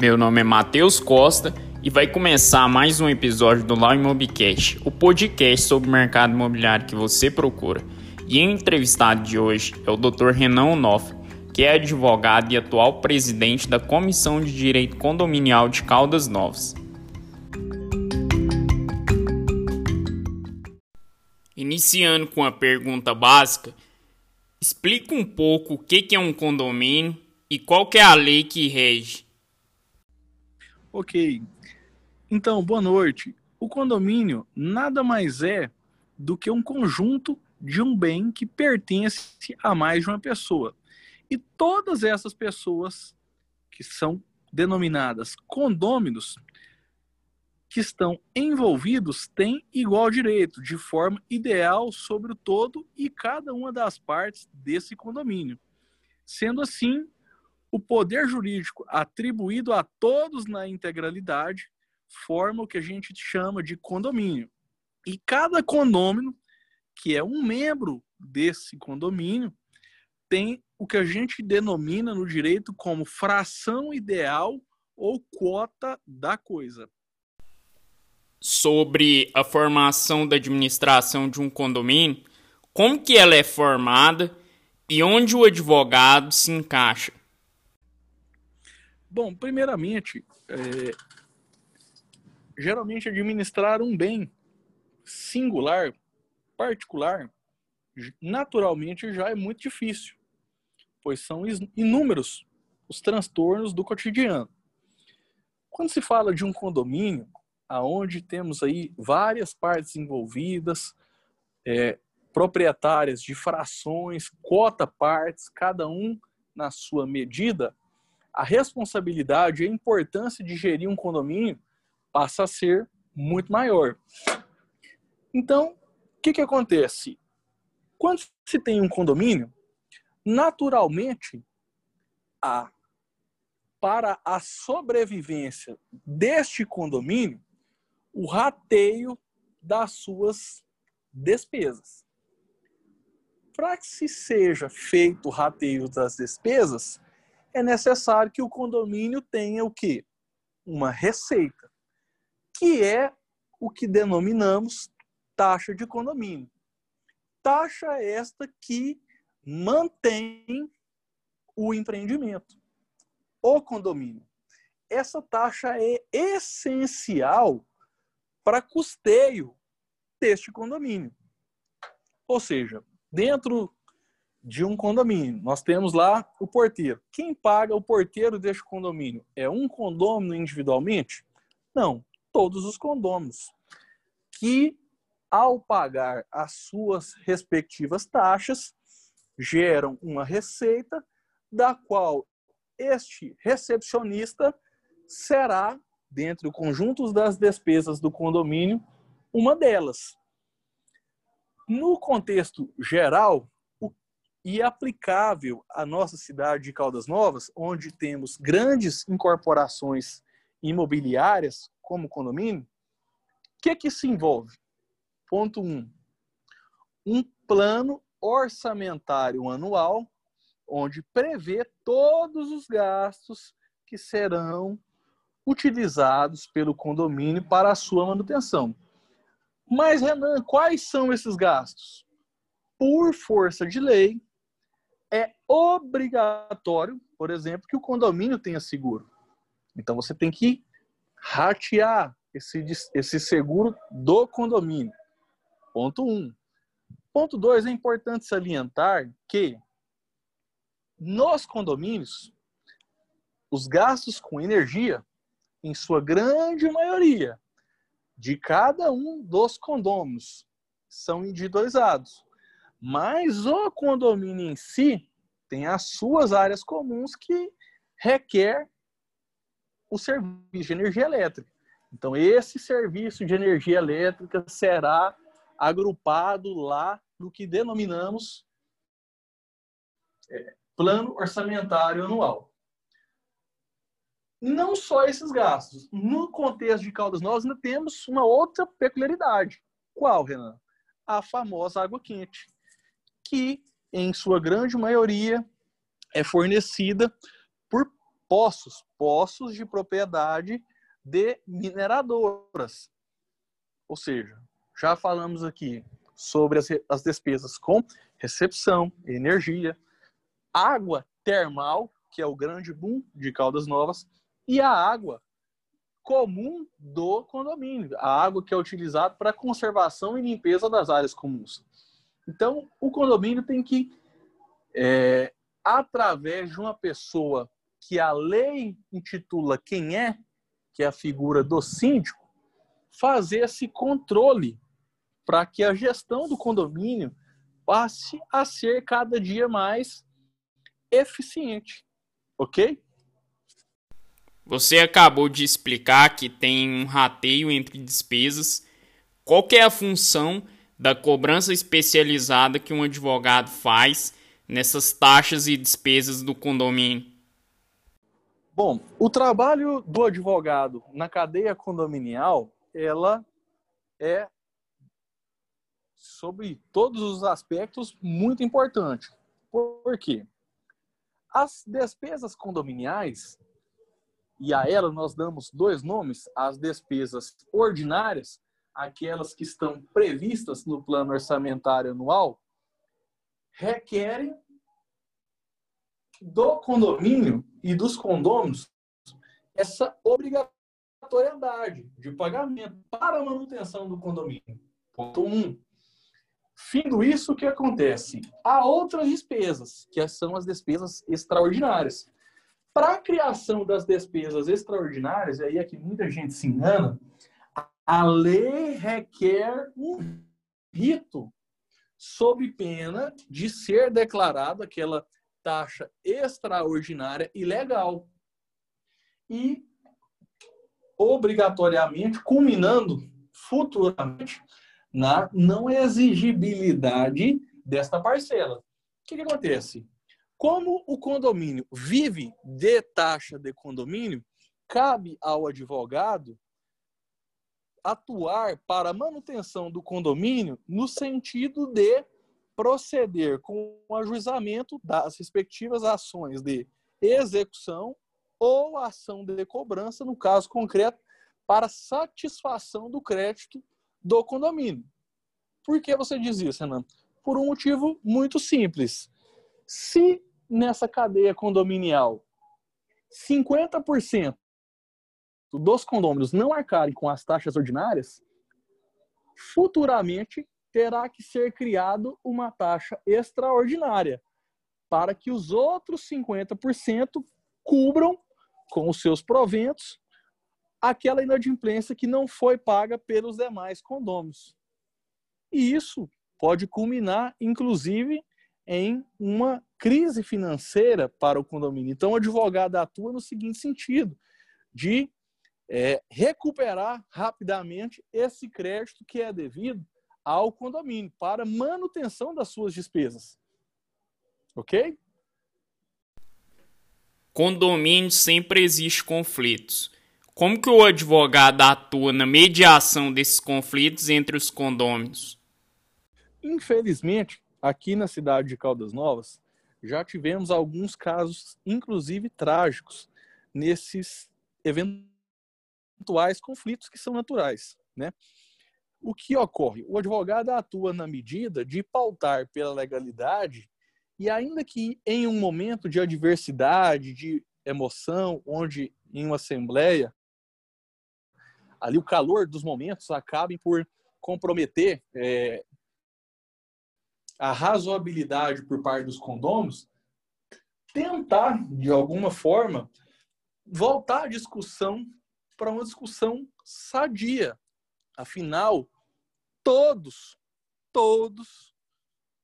Meu nome é Matheus Costa e vai começar mais um episódio do Lau Imobcast, o podcast sobre o mercado imobiliário que você procura. E o entrevistado de hoje é o Dr. Renan Onofre, que é advogado e atual presidente da Comissão de Direito Condominial de Caldas Novas. Iniciando com a pergunta básica, explica um pouco o que é um condomínio e qual é a lei que rege. Ok. Então, boa noite. O condomínio nada mais é do que um conjunto de um bem que pertence a mais de uma pessoa. E todas essas pessoas que são denominadas condôminos que estão envolvidos têm igual direito, de forma ideal sobre o todo e cada uma das partes desse condomínio. Sendo assim, o poder jurídico atribuído a todos na integralidade forma o que a gente chama de condomínio. E cada condômino, que é um membro desse condomínio, tem o que a gente denomina no direito como fração ideal ou quota da coisa. Sobre a formação da administração de um condomínio, como que ela é formada e onde o advogado se encaixa? Bom, primeiramente, é, geralmente administrar um bem singular, particular, naturalmente já é muito difícil, pois são inúmeros os transtornos do cotidiano. Quando se fala de um condomínio, aonde temos aí várias partes envolvidas, é, proprietárias de frações, cota partes, cada um na sua medida, a responsabilidade e a importância de gerir um condomínio passa a ser muito maior. Então, o que, que acontece? Quando se tem um condomínio, naturalmente, a, para a sobrevivência deste condomínio, o rateio das suas despesas. Para que se seja feito o rateio das despesas, é necessário que o condomínio tenha o quê? Uma receita, que é o que denominamos taxa de condomínio. Taxa esta que mantém o empreendimento, o condomínio. Essa taxa é essencial para custeio deste condomínio. Ou seja, dentro de um condomínio. Nós temos lá o porteiro. Quem paga o porteiro deste condomínio? É um condômino individualmente? Não, todos os condôminos. Que, ao pagar as suas respectivas taxas, geram uma receita da qual este recepcionista será, dentre o conjunto das despesas do condomínio, uma delas. No contexto geral, e aplicável à nossa cidade de Caldas Novas, onde temos grandes incorporações imobiliárias, como condomínio, o que, que se envolve? Ponto 1. Um, um plano orçamentário anual, onde prevê todos os gastos que serão utilizados pelo condomínio para a sua manutenção. Mas, Renan, quais são esses gastos? Por força de lei, é obrigatório, por exemplo, que o condomínio tenha seguro. Então você tem que ratear esse, esse seguro do condomínio. Ponto 1. Um. Ponto 2, é importante salientar que nos condomínios, os gastos com energia, em sua grande maioria, de cada um dos condôminos, são individualizados. Mas o condomínio em si tem as suas áreas comuns que requer o serviço de energia elétrica. Então, esse serviço de energia elétrica será agrupado lá no que denominamos é, plano orçamentário anual. Não só esses gastos. No contexto de Caldas Novas, ainda temos uma outra peculiaridade. Qual, Renan? A famosa água quente que, em sua grande maioria, é fornecida por poços, poços de propriedade de mineradoras. Ou seja, já falamos aqui sobre as, as despesas com recepção, energia, água termal, que é o grande boom de Caldas Novas, e a água comum do condomínio, a água que é utilizada para conservação e limpeza das áreas comuns. Então, o condomínio tem que, é, através de uma pessoa que a lei intitula quem é, que é a figura do síndico, fazer esse controle para que a gestão do condomínio passe a ser cada dia mais eficiente. Ok? Você acabou de explicar que tem um rateio entre despesas. Qual é a função da cobrança especializada que um advogado faz nessas taxas e despesas do condomínio? Bom, o trabalho do advogado na cadeia condominial, ela é sobre todos os aspectos muito importante. Por quê? As despesas condominiais, e a ela nós damos dois nomes, as despesas ordinárias, aquelas que estão previstas no plano orçamentário anual, requerem do condomínio e dos condôminos essa obrigatoriedade de pagamento para manutenção do condomínio. Ponto 1. Um. Findo isso, o que acontece? Há outras despesas, que são as despesas extraordinárias. Para a criação das despesas extraordinárias, aí é que muita gente se engana, a lei requer um rito sob pena de ser declarada aquela taxa extraordinária ilegal. E obrigatoriamente culminando futuramente na não exigibilidade desta parcela. O que, que acontece? Como o condomínio vive de taxa de condomínio, cabe ao advogado atuar para manutenção do condomínio no sentido de proceder com o ajuizamento das respectivas ações de execução ou ação de cobrança, no caso concreto, para satisfação do crédito do condomínio. Por que você diz isso, Renan? Por um motivo muito simples. Se nessa cadeia condominial 50% dos condôminos não arcarem com as taxas ordinárias, futuramente terá que ser criado uma taxa extraordinária para que os outros 50% cubram com os seus proventos aquela inadimplência que não foi paga pelos demais condôminos. E isso pode culminar, inclusive, em uma crise financeira para o condomínio. Então, o advogado atua no seguinte sentido: de é, recuperar rapidamente esse crédito que é devido ao condomínio para manutenção das suas despesas. Ok? Condomínio sempre existe conflitos. Como que o advogado atua na mediação desses conflitos entre os condôminos? Infelizmente, aqui na cidade de Caldas Novas, já tivemos alguns casos, inclusive trágicos, nesses eventuais conflitos que são naturais, né? O que ocorre? O advogado atua na medida de pautar pela legalidade e ainda que em um momento de adversidade, de emoção, onde em uma assembleia ali o calor dos momentos acabem por comprometer é, a razoabilidade por parte dos condôminos, tentar, de alguma forma, voltar a discussão para uma discussão sadia. Afinal, todos, todos,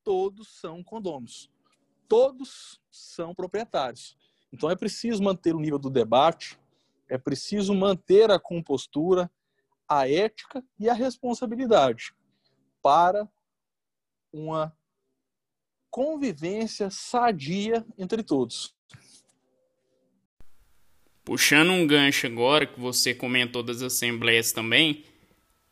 todos são condôminos. Todos são proprietários. Então é preciso manter o nível do debate, é preciso manter a compostura, a ética e a responsabilidade para uma convivência sadia entre todos. Puxando um gancho agora que você comentou das assembleias também,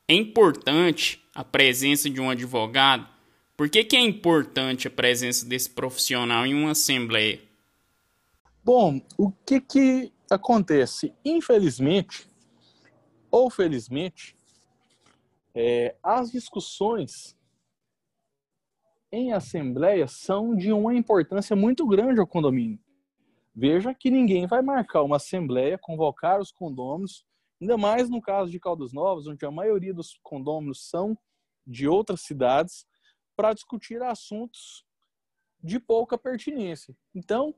é importante a presença de um advogado. Por que, que é importante a presença desse profissional em uma assembleia? Bom, o que que acontece? Infelizmente, ou felizmente, é, as discussões em assembleia são de uma importância muito grande ao condomínio. Veja que ninguém vai marcar uma assembleia, convocar os condôminos, ainda mais no caso de Caldas Novas, onde a maioria dos condôminos são de outras cidades, para discutir assuntos de pouca pertinência. Então,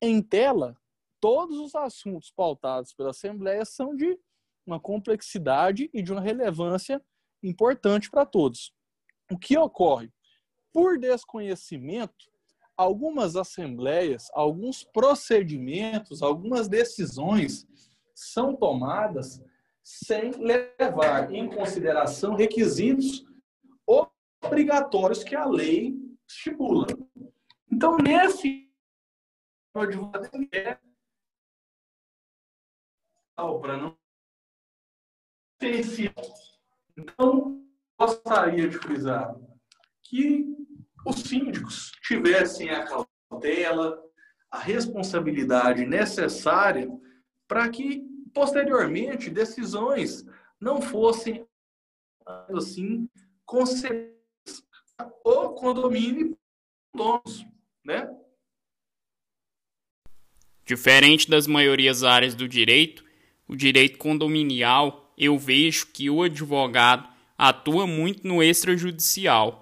em tela, todos os assuntos pautados pela Assembleia são de uma complexidade e de uma relevância importante para todos. O que ocorre? Por desconhecimento, algumas assembleias, alguns procedimentos, algumas decisões são tomadas sem levar em consideração requisitos obrigatórios que a lei estipula. Então, nesse para não então gostaria de frisar que os síndicos tivessem a cautela, a responsabilidade necessária para que posteriormente decisões não fossem assim concedidas o condomínio donos, né? Diferente das maiorias áreas do direito, o direito condominial, eu vejo que o advogado atua muito no extrajudicial.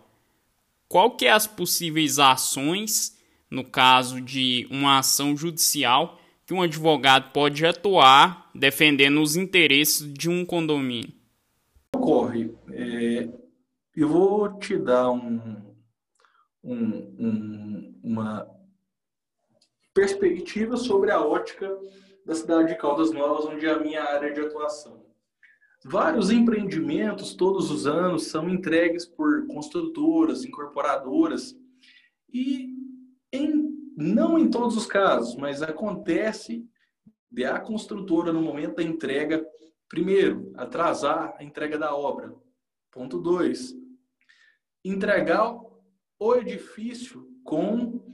Qual que é as possíveis ações, no caso de uma ação judicial, que um advogado pode atuar defendendo os interesses de um condomínio? Ocorre. É, eu vou te dar um, um, um, uma perspectiva sobre a ótica da cidade de Caldas Novas, onde é a minha área de atuação. Vários empreendimentos, todos os anos, são entregues por construtoras, incorporadoras, e em, não em todos os casos, mas acontece de a construtora, no momento da entrega, primeiro, atrasar a entrega da obra. Ponto 2. Entregar o edifício com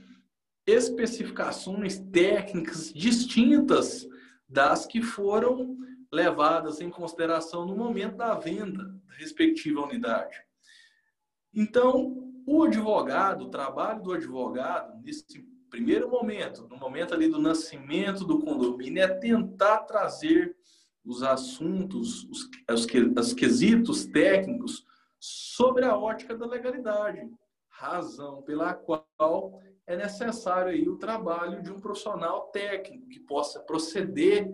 especificações técnicas distintas das que foram levadas em consideração no momento da venda da respectiva unidade. Então, o advogado, o trabalho do advogado, nesse primeiro momento, no momento ali do nascimento do condomínio, é tentar trazer os assuntos, os, os, os quesitos técnicos sobre a ótica da legalidade, razão pela qual é necessário aí o trabalho de um profissional técnico que possa proceder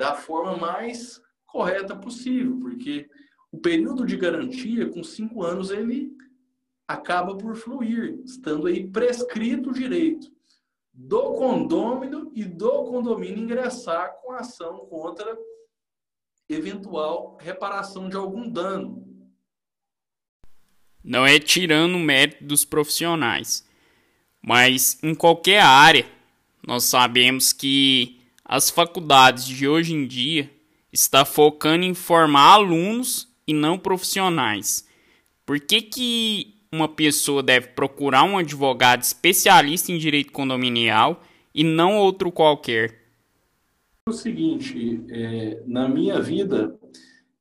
da forma mais correta possível, porque o período de garantia, com cinco anos, ele acaba por fluir, estando aí prescrito o direito do condômino e do condomínio ingressar com ação contra eventual reparação de algum dano, não é tirando o mérito dos profissionais, mas em qualquer área, nós sabemos que as faculdades de hoje em dia estão focando em formar alunos e não profissionais. Por que, que uma pessoa deve procurar um advogado especialista em direito condominial e não outro qualquer? O seguinte, é, na minha vida,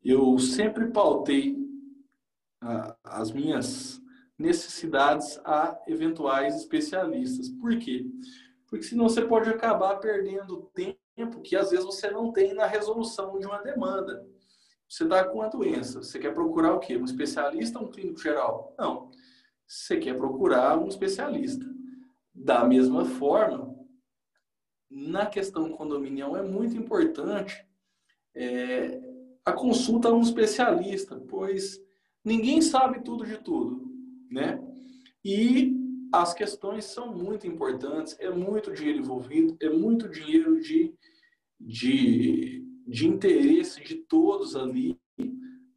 eu sempre pautei as minhas necessidades a eventuais especialistas. Por quê? Senão você pode acabar perdendo tempo que às vezes você não tem na resolução de uma demanda. Você está com uma doença, você quer procurar o quê? Um especialista ou um clínico geral? Não. Você quer procurar um especialista. Da mesma forma, na questão condominial é muito importante é, a consulta a um especialista, pois ninguém sabe tudo de tudo, né? E as questões são muito importantes, é muito dinheiro envolvido, é muito dinheiro de, de, de interesse de todos ali,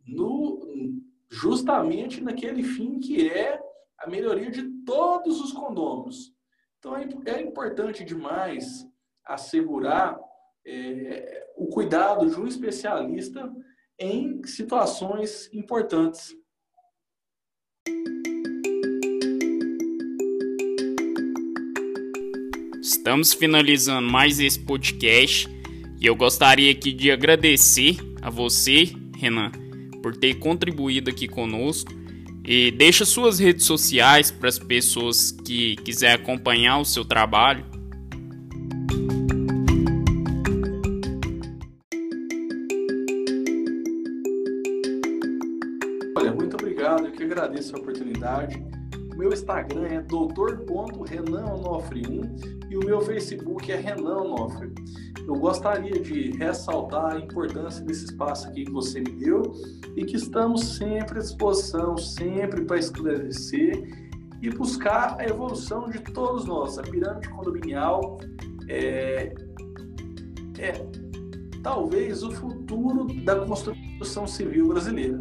no, justamente naquele fim que é a melhoria de todos os condôminos. Então é, é importante demais assegurar é, o cuidado de um especialista em situações importantes. Estamos finalizando mais esse podcast e eu gostaria aqui de agradecer a você, Renan, por ter contribuído aqui conosco. E deixa suas redes sociais para as pessoas que quiserem acompanhar o seu trabalho. Olha, muito obrigado, eu que agradeço a oportunidade. Instagram é doutor.renanonofre1 e o meu Facebook é Renan Onofre. Eu gostaria de ressaltar a importância desse espaço aqui que você me deu e que estamos sempre à disposição, sempre para esclarecer e buscar a evolução de todos nós. A pirâmide condominial é, é talvez o futuro da construção civil brasileira.